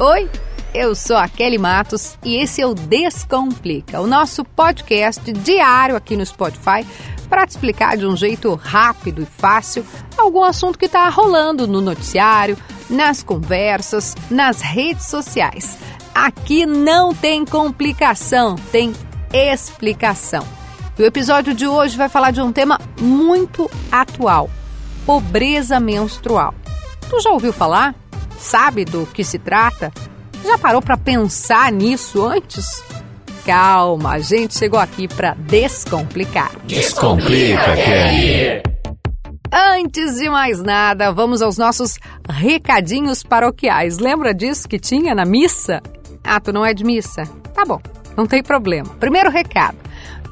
Oi, eu sou a Kelly Matos e esse é o Descomplica, o nosso podcast diário aqui no Spotify para te explicar de um jeito rápido e fácil algum assunto que está rolando no noticiário, nas conversas, nas redes sociais. Aqui não tem complicação, tem explicação. E o episódio de hoje vai falar de um tema muito atual: pobreza menstrual. Tu já ouviu falar? Sabe do que se trata? Já parou para pensar nisso antes? Calma, a gente chegou aqui para descomplicar. Descomplica, Kelly. Antes de mais nada, vamos aos nossos recadinhos paroquiais. Lembra disso que tinha na missa? Ah, tu não é de missa? Tá bom, não tem problema. Primeiro recado.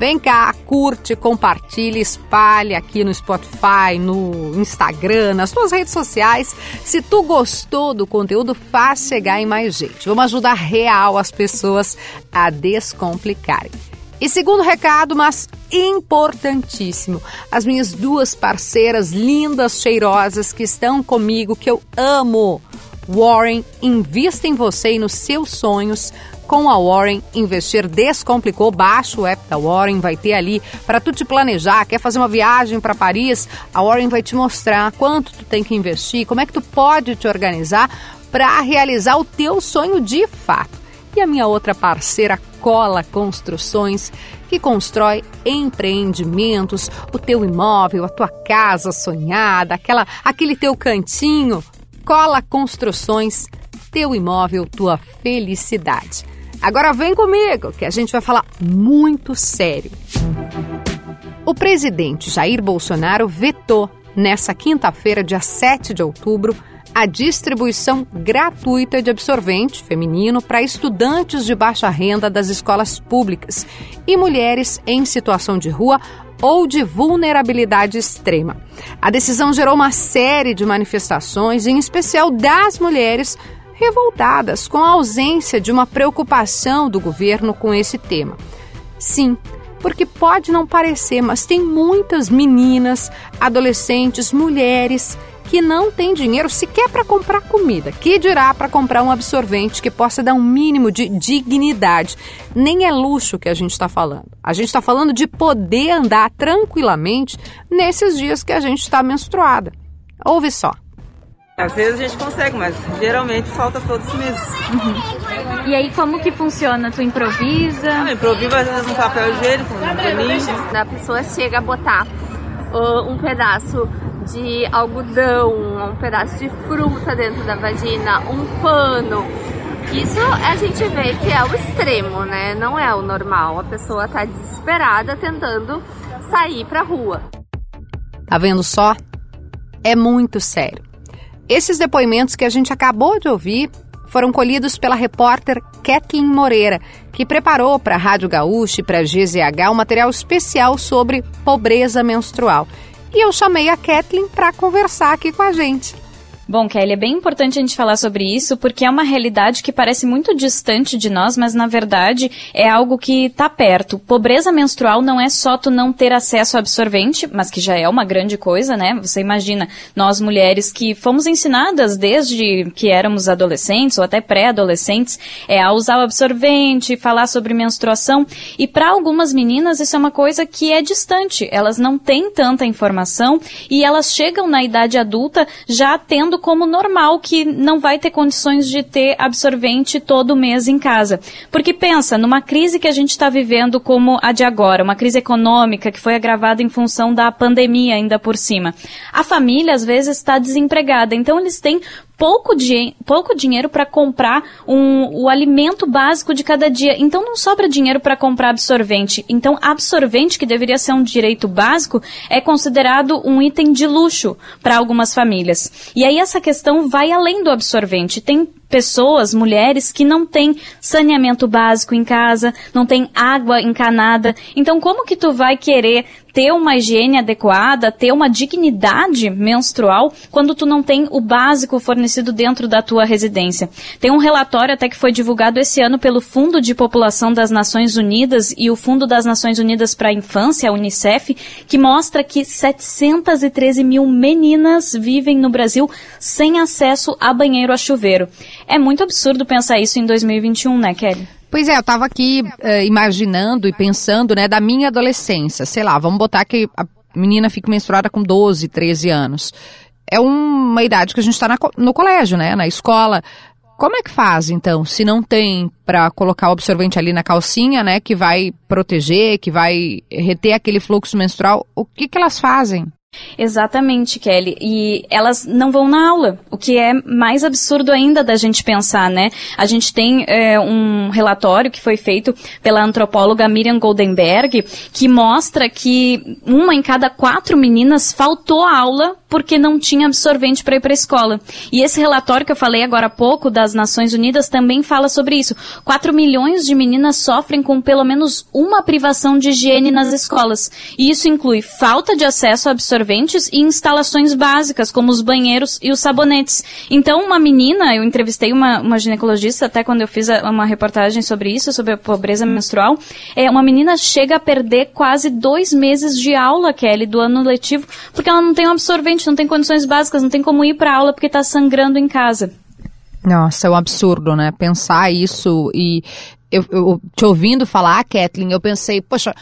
Vem cá, curte, compartilha, espalhe aqui no Spotify, no Instagram, nas suas redes sociais. Se tu gostou do conteúdo, faz chegar em mais gente. Vamos ajudar real as pessoas a descomplicarem. E segundo recado, mas importantíssimo, as minhas duas parceiras lindas, cheirosas que estão comigo, que eu amo. Warren, invista em você e nos seus sonhos com a Warren, investir descomplicou. Baixa o app da Warren, vai ter ali para tu te planejar. Quer fazer uma viagem para Paris? A Warren vai te mostrar quanto tu tem que investir, como é que tu pode te organizar para realizar o teu sonho de fato. E a minha outra parceira, Cola Construções, que constrói empreendimentos, o teu imóvel, a tua casa sonhada, aquela, aquele teu cantinho. Cola Construções, teu imóvel, tua felicidade. Agora vem comigo, que a gente vai falar muito sério. O presidente Jair Bolsonaro vetou nessa quinta-feira, dia 7 de outubro, a distribuição gratuita de absorvente feminino para estudantes de baixa renda das escolas públicas e mulheres em situação de rua ou de vulnerabilidade extrema. A decisão gerou uma série de manifestações, em especial das mulheres revoltadas com a ausência de uma preocupação do governo com esse tema. Sim, porque pode não parecer, mas tem muitas meninas, adolescentes, mulheres que não têm dinheiro sequer para comprar comida. Que dirá para comprar um absorvente que possa dar um mínimo de dignidade? Nem é luxo que a gente está falando. A gente está falando de poder andar tranquilamente nesses dias que a gente está menstruada. Ouve só. Às vezes a gente consegue, mas geralmente falta todos os meses. Uhum. E aí como que funciona? Tu improvisa? Ah, improvisa às vezes um papel higiênico, um paninho. A pessoa chega a botar uh, um pedaço de algodão, um pedaço de fruta dentro da vagina, um pano. Isso a gente vê que é o extremo, né? Não é o normal. A pessoa tá desesperada tentando sair pra rua. Tá vendo só? É muito sério. Esses depoimentos que a gente acabou de ouvir foram colhidos pela repórter Kathleen Moreira, que preparou para a Rádio Gaúcha e para a GZH um material especial sobre pobreza menstrual. E eu chamei a Kathleen para conversar aqui com a gente. Bom, Kelly, é bem importante a gente falar sobre isso porque é uma realidade que parece muito distante de nós, mas na verdade é algo que está perto. Pobreza menstrual não é só tu não ter acesso ao absorvente, mas que já é uma grande coisa, né? Você imagina, nós mulheres que fomos ensinadas desde que éramos adolescentes ou até pré-adolescentes é, a usar o absorvente, falar sobre menstruação. E para algumas meninas isso é uma coisa que é distante. Elas não têm tanta informação e elas chegam na idade adulta já tendo como normal que não vai ter condições de ter absorvente todo mês em casa. Porque pensa, numa crise que a gente está vivendo como a de agora, uma crise econômica que foi agravada em função da pandemia ainda por cima. A família às vezes está desempregada, então eles têm pouco, di pouco dinheiro para comprar um, o alimento básico de cada dia. Então não sobra dinheiro para comprar absorvente. Então absorvente, que deveria ser um direito básico, é considerado um item de luxo para algumas famílias. E aí essa questão vai além do absorvente. Tem pessoas, mulheres que não têm saneamento básico em casa, não tem água encanada. Então, como que tu vai querer ter uma higiene adequada, ter uma dignidade menstrual quando tu não tem o básico fornecido dentro da tua residência? Tem um relatório até que foi divulgado esse ano pelo Fundo de População das Nações Unidas e o Fundo das Nações Unidas para a Infância, a UNICEF, que mostra que 713 mil meninas vivem no Brasil sem acesso a banheiro a chuveiro. É muito absurdo pensar isso em 2021, né, Kelly? Pois é, eu estava aqui uh, imaginando e pensando, né, da minha adolescência. Sei lá, vamos botar que a menina fica menstruada com 12, 13 anos. É uma idade que a gente está no colégio, né, na escola. Como é que faz, então, se não tem para colocar o absorvente ali na calcinha, né, que vai proteger, que vai reter aquele fluxo menstrual, o que, que elas fazem? Exatamente, Kelly. E elas não vão na aula, o que é mais absurdo ainda da gente pensar, né? A gente tem é, um relatório que foi feito pela antropóloga Miriam Goldenberg que mostra que uma em cada quatro meninas faltou a aula porque não tinha absorvente para ir para a escola. E esse relatório que eu falei agora há pouco das Nações Unidas também fala sobre isso. 4 milhões de meninas sofrem com pelo menos uma privação de higiene nas escolas. E isso inclui falta de acesso a absorventes e instalações básicas, como os banheiros e os sabonetes. Então, uma menina, eu entrevistei uma, uma ginecologista até quando eu fiz uma reportagem sobre isso, sobre a pobreza menstrual, é, uma menina chega a perder quase dois meses de aula, Kelly, do ano letivo, porque ela não tem um absorvente não tem condições básicas, não tem como ir para aula porque está sangrando em casa. Nossa, é um absurdo, né? Pensar isso e eu, eu te ouvindo falar, Kathleen, eu pensei, poxa,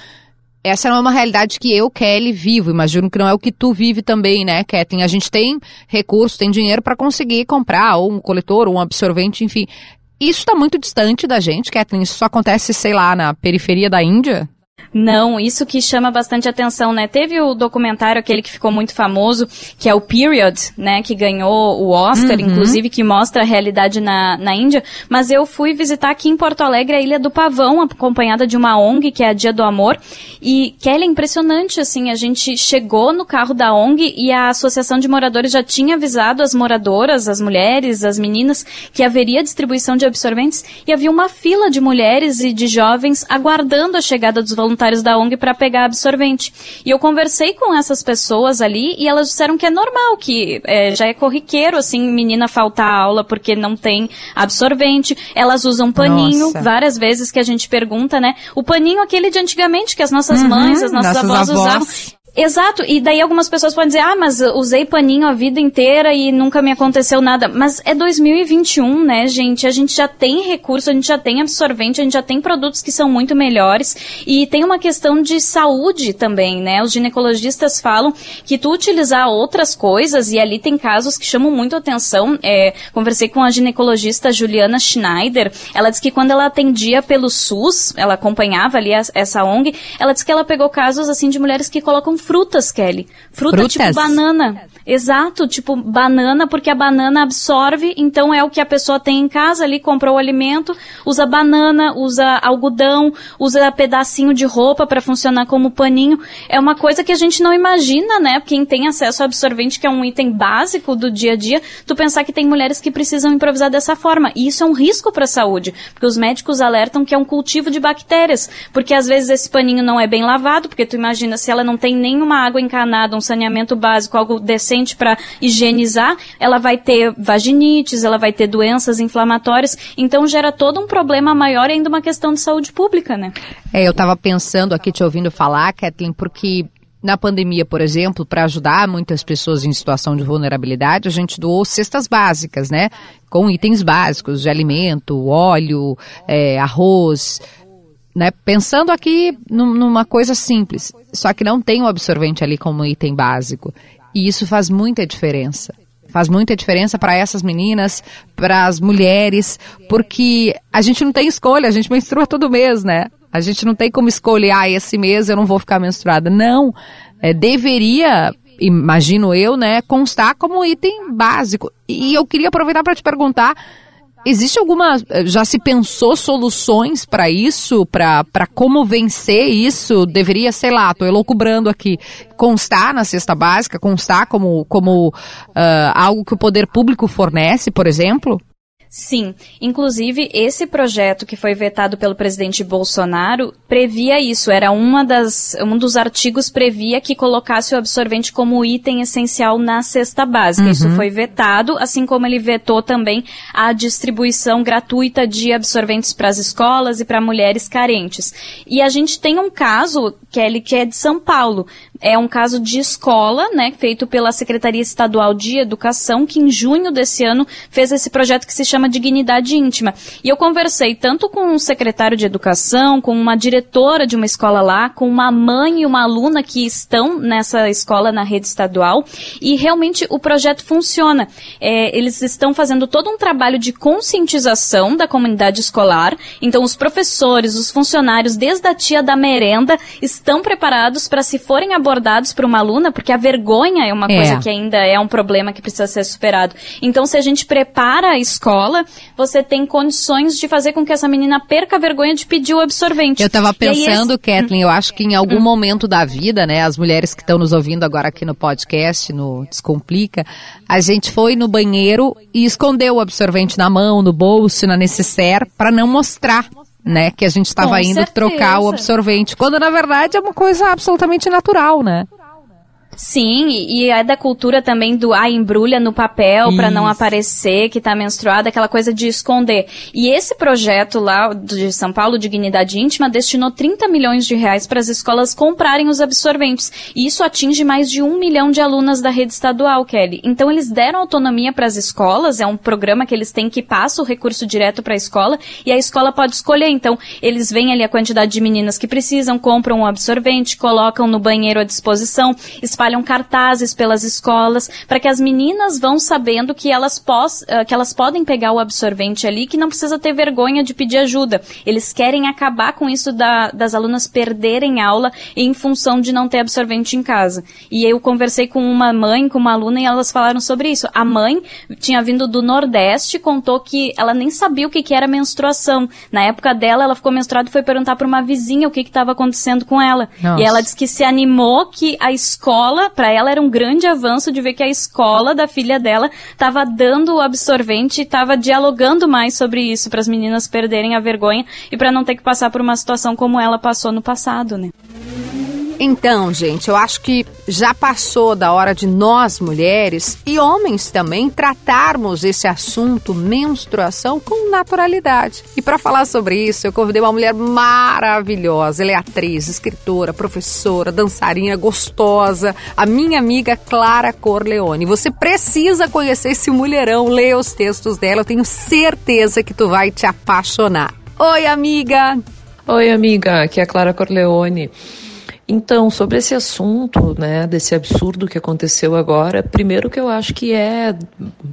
essa não é uma realidade que eu, Kelly, vivo. Imagino que não é o que tu vive também, né, Kathleen? A gente tem recurso, tem dinheiro para conseguir comprar ou um coletor, ou um absorvente, enfim. Isso está muito distante da gente, Kathleen. Isso só acontece, sei lá, na periferia da Índia? Não, isso que chama bastante atenção, né? Teve o documentário, aquele que ficou muito famoso, que é o Period, né? Que ganhou o Oscar, uhum. inclusive, que mostra a realidade na, na Índia. Mas eu fui visitar aqui em Porto Alegre a Ilha do Pavão, acompanhada de uma ONG, que é a Dia do Amor. E, Kelly, é impressionante, assim, a gente chegou no carro da ONG e a Associação de Moradores já tinha avisado as moradoras, as mulheres, as meninas, que haveria distribuição de absorventes e havia uma fila de mulheres e de jovens aguardando a chegada dos voluntários voluntários da ONG para pegar absorvente. E eu conversei com essas pessoas ali e elas disseram que é normal, que é, já é corriqueiro, assim, menina faltar aula porque não tem absorvente. Elas usam paninho, Nossa. várias vezes que a gente pergunta, né? O paninho aquele de antigamente, que as nossas uhum, mães, as nossas, nossas avós, avós usavam. Exato, e daí algumas pessoas podem dizer, ah, mas usei paninho a vida inteira e nunca me aconteceu nada. Mas é 2021, né, gente? A gente já tem recurso, a gente já tem absorvente, a gente já tem produtos que são muito melhores. E tem uma questão de saúde também, né? Os ginecologistas falam que tu utilizar outras coisas, e ali tem casos que chamam muito atenção. É, conversei com a ginecologista Juliana Schneider, ela disse que quando ela atendia pelo SUS, ela acompanhava ali a, essa ONG, ela disse que ela pegou casos assim de mulheres que colocam frutas, Kelly. Fruta Frutas. tipo banana. Exato, tipo banana, porque a banana absorve, então é o que a pessoa tem em casa ali, comprou o alimento, usa banana, usa algodão, usa pedacinho de roupa para funcionar como paninho. É uma coisa que a gente não imagina, né? Quem tem acesso ao absorvente, que é um item básico do dia a dia, tu pensar que tem mulheres que precisam improvisar dessa forma. E isso é um risco para a saúde, porque os médicos alertam que é um cultivo de bactérias, porque às vezes esse paninho não é bem lavado, porque tu imagina se ela não tem nem nenhuma água encanada, um saneamento básico, algo decente para higienizar, ela vai ter vaginites, ela vai ter doenças inflamatórias, então gera todo um problema maior e ainda uma questão de saúde pública, né? É, eu estava pensando aqui te ouvindo falar, Kathleen, porque na pandemia, por exemplo, para ajudar muitas pessoas em situação de vulnerabilidade, a gente doou cestas básicas, né? Com itens básicos de alimento, óleo, é, arroz, né? Pensando aqui numa coisa simples, só que não tem o absorvente ali como item básico. E isso faz muita diferença. Faz muita diferença para essas meninas, para as mulheres, porque a gente não tem escolha, a gente menstrua todo mês, né? A gente não tem como escolher, ah, esse mês eu não vou ficar menstruada. Não. É, deveria, imagino eu, né, constar como item básico. E eu queria aproveitar para te perguntar Existe alguma. Já se pensou soluções para isso? Para como vencer isso? Deveria, sei lá, estou elocubrando aqui, constar na cesta básica, constar como, como uh, algo que o poder público fornece, por exemplo? Sim, inclusive esse projeto que foi vetado pelo presidente Bolsonaro previa isso, era uma das, um dos artigos previa que colocasse o absorvente como item essencial na cesta básica. Uhum. Isso foi vetado, assim como ele vetou também a distribuição gratuita de absorventes para as escolas e para mulheres carentes. E a gente tem um caso, Kelly, que é de São Paulo. É um caso de escola, né, feito pela Secretaria Estadual de Educação, que em junho desse ano fez esse projeto que se chama Dignidade Íntima. E eu conversei tanto com um secretário de Educação, com uma diretora de uma escola lá, com uma mãe e uma aluna que estão nessa escola na rede estadual, e realmente o projeto funciona. É, eles estão fazendo todo um trabalho de conscientização da comunidade escolar, então os professores, os funcionários, desde a tia da merenda, estão preparados para se forem abordados por uma aluna, porque a vergonha é uma é. coisa que ainda é um problema que precisa ser superado. Então, se a gente prepara a escola, você tem condições de fazer com que essa menina perca a vergonha de pedir o absorvente. Eu estava pensando, esse... Kathleen, eu acho que em algum hum. momento da vida, né, as mulheres que estão nos ouvindo agora aqui no podcast, no Descomplica, a gente foi no banheiro e escondeu o absorvente na mão, no bolso, na necessaire, para não mostrar né? Que a gente estava indo certeza. trocar o absorvente. Quando na verdade é uma coisa absolutamente natural, né? Sim, e é da cultura também do ah, embrulha no papel para não aparecer que tá menstruada, aquela coisa de esconder. E esse projeto lá de São Paulo, Dignidade Íntima, destinou 30 milhões de reais para as escolas comprarem os absorventes. E isso atinge mais de um milhão de alunas da rede estadual, Kelly. Então eles deram autonomia para as escolas, é um programa que eles têm que passa o recurso direto para a escola e a escola pode escolher. Então eles veem ali a quantidade de meninas que precisam, compram um absorvente, colocam no banheiro à disposição, espalham espalham cartazes pelas escolas para que as meninas vão sabendo que elas, pos, uh, que elas podem pegar o absorvente ali, que não precisa ter vergonha de pedir ajuda. Eles querem acabar com isso da, das alunas perderem aula em função de não ter absorvente em casa. E eu conversei com uma mãe, com uma aluna, e elas falaram sobre isso. A mãe tinha vindo do Nordeste, contou que ela nem sabia o que, que era menstruação. Na época dela, ela ficou menstruada e foi perguntar para uma vizinha o que estava acontecendo com ela. Nossa. E ela disse que se animou que a escola escola, para ela era um grande avanço de ver que a escola da filha dela estava dando o absorvente e estava dialogando mais sobre isso para as meninas perderem a vergonha e para não ter que passar por uma situação como ela passou no passado, né? Então, gente, eu acho que já passou da hora de nós mulheres e homens também tratarmos esse assunto menstruação com naturalidade. E para falar sobre isso, eu convidei uma mulher maravilhosa. Ela é atriz, escritora, professora, dançarina, gostosa, a minha amiga Clara Corleone. Você precisa conhecer esse mulherão, ler os textos dela, eu tenho certeza que tu vai te apaixonar. Oi, amiga! Oi, amiga, aqui é a Clara Corleone. Então, sobre esse assunto, né, desse absurdo que aconteceu agora, primeiro que eu acho que é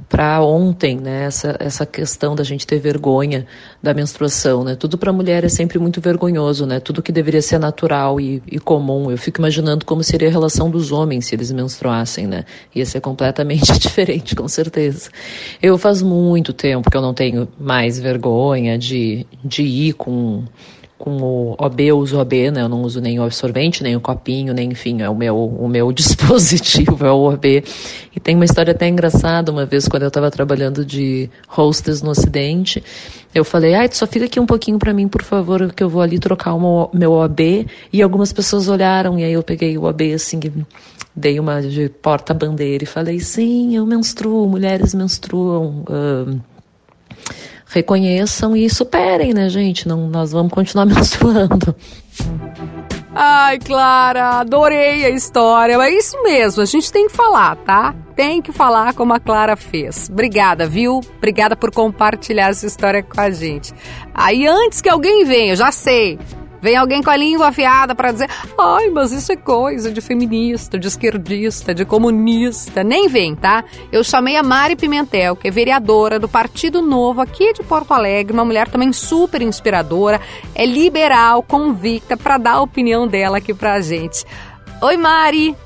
para ontem, né, essa, essa questão da gente ter vergonha da menstruação, né, tudo para a mulher é sempre muito vergonhoso, né, tudo que deveria ser natural e, e, comum. Eu fico imaginando como seria a relação dos homens se eles menstruassem, né, ia ser completamente diferente, com certeza. Eu faz muito tempo que eu não tenho mais vergonha de, de ir com com o OB, eu uso OB, né? Eu não uso nem o absorvente, nem o copinho, nem enfim, é o meu, o meu dispositivo, é o OB. E tem uma história até engraçada, uma vez quando eu estava trabalhando de hostess no Ocidente, eu falei, ai, só fica aqui um pouquinho para mim, por favor, que eu vou ali trocar o meu OB. E algumas pessoas olharam, e aí eu peguei o OB assim, dei uma de porta-bandeira e falei, sim, eu menstruo, mulheres menstruam. Uh, reconheçam e superem, né, gente? Não, nós vamos continuar menstruando. Ai, Clara, adorei a história. É isso mesmo, a gente tem que falar, tá? Tem que falar como a Clara fez. Obrigada, viu? Obrigada por compartilhar essa história com a gente. Aí, antes que alguém venha, eu já sei, Vem alguém com a língua afiada para dizer: ai, mas isso é coisa de feminista, de esquerdista, de comunista. Nem vem, tá? Eu chamei a Mari Pimentel, que é vereadora do Partido Novo aqui de Porto Alegre, uma mulher também super inspiradora, é liberal, convicta, para dar a opinião dela aqui pra gente. Oi, Mari!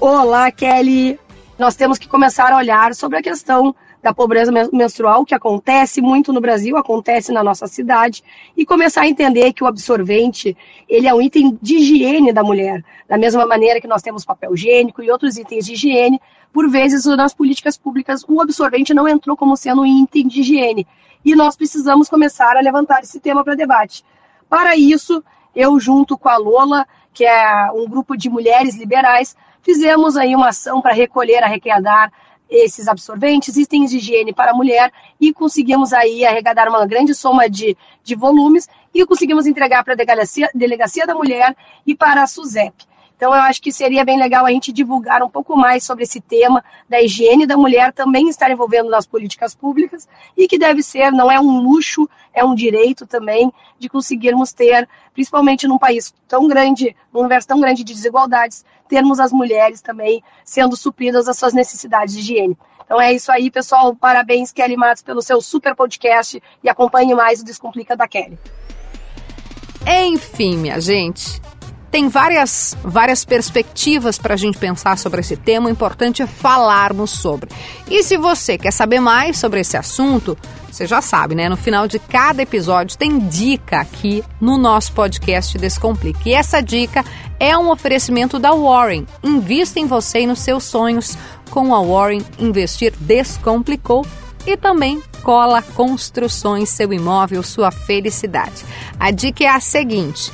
Olá, Kelly! Nós temos que começar a olhar sobre a questão da pobreza menstrual, que acontece muito no Brasil, acontece na nossa cidade, e começar a entender que o absorvente, ele é um item de higiene da mulher, da mesma maneira que nós temos papel higiênico e outros itens de higiene, por vezes nas políticas públicas o absorvente não entrou como sendo um item de higiene, e nós precisamos começar a levantar esse tema para debate. Para isso, eu junto com a Lola, que é um grupo de mulheres liberais, fizemos aí uma ação para recolher, arrecadar esses absorventes, itens de higiene para a mulher e conseguimos aí arrecadar uma grande soma de, de volumes e conseguimos entregar para a delegacia, delegacia da mulher e para a SUSEP. Então, eu acho que seria bem legal a gente divulgar um pouco mais sobre esse tema da higiene da mulher também estar envolvendo nas políticas públicas e que deve ser, não é um luxo, é um direito também de conseguirmos ter, principalmente num país tão grande, num universo tão grande de desigualdades, termos as mulheres também sendo supridas as suas necessidades de higiene. Então é isso aí, pessoal. Parabéns, Kelly Matos, pelo seu super podcast e acompanhe mais o Descomplica da Kelly. Enfim, minha gente, tem várias, várias perspectivas para a gente pensar sobre esse tema, o importante é falarmos sobre. E se você quer saber mais sobre esse assunto, você já sabe, né? No final de cada episódio tem dica aqui no nosso podcast Descomplique. E essa dica é um oferecimento da Warren. Invista em você e nos seus sonhos. Com a Warren, investir descomplicou e também cola construções, seu imóvel, sua felicidade. A dica é a seguinte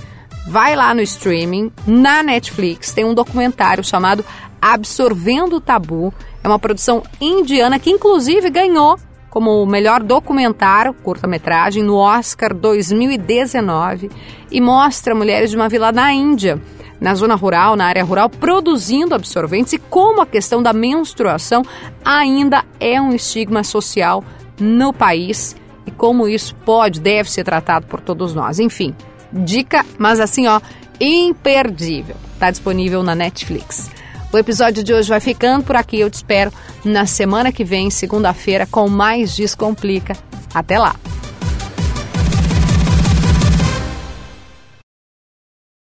vai lá no streaming, na Netflix, tem um documentário chamado Absorvendo o Tabu. É uma produção indiana que, inclusive, ganhou como o melhor documentário, curta-metragem, no Oscar 2019 e mostra mulheres de uma vila na Índia, na zona rural, na área rural, produzindo absorventes e como a questão da menstruação ainda é um estigma social no país e como isso pode, deve ser tratado por todos nós. Enfim, dica, mas assim, ó, imperdível. Tá disponível na Netflix. O episódio de hoje vai ficando por aqui. Eu te espero na semana que vem, segunda-feira, com mais Descomplica. Até lá!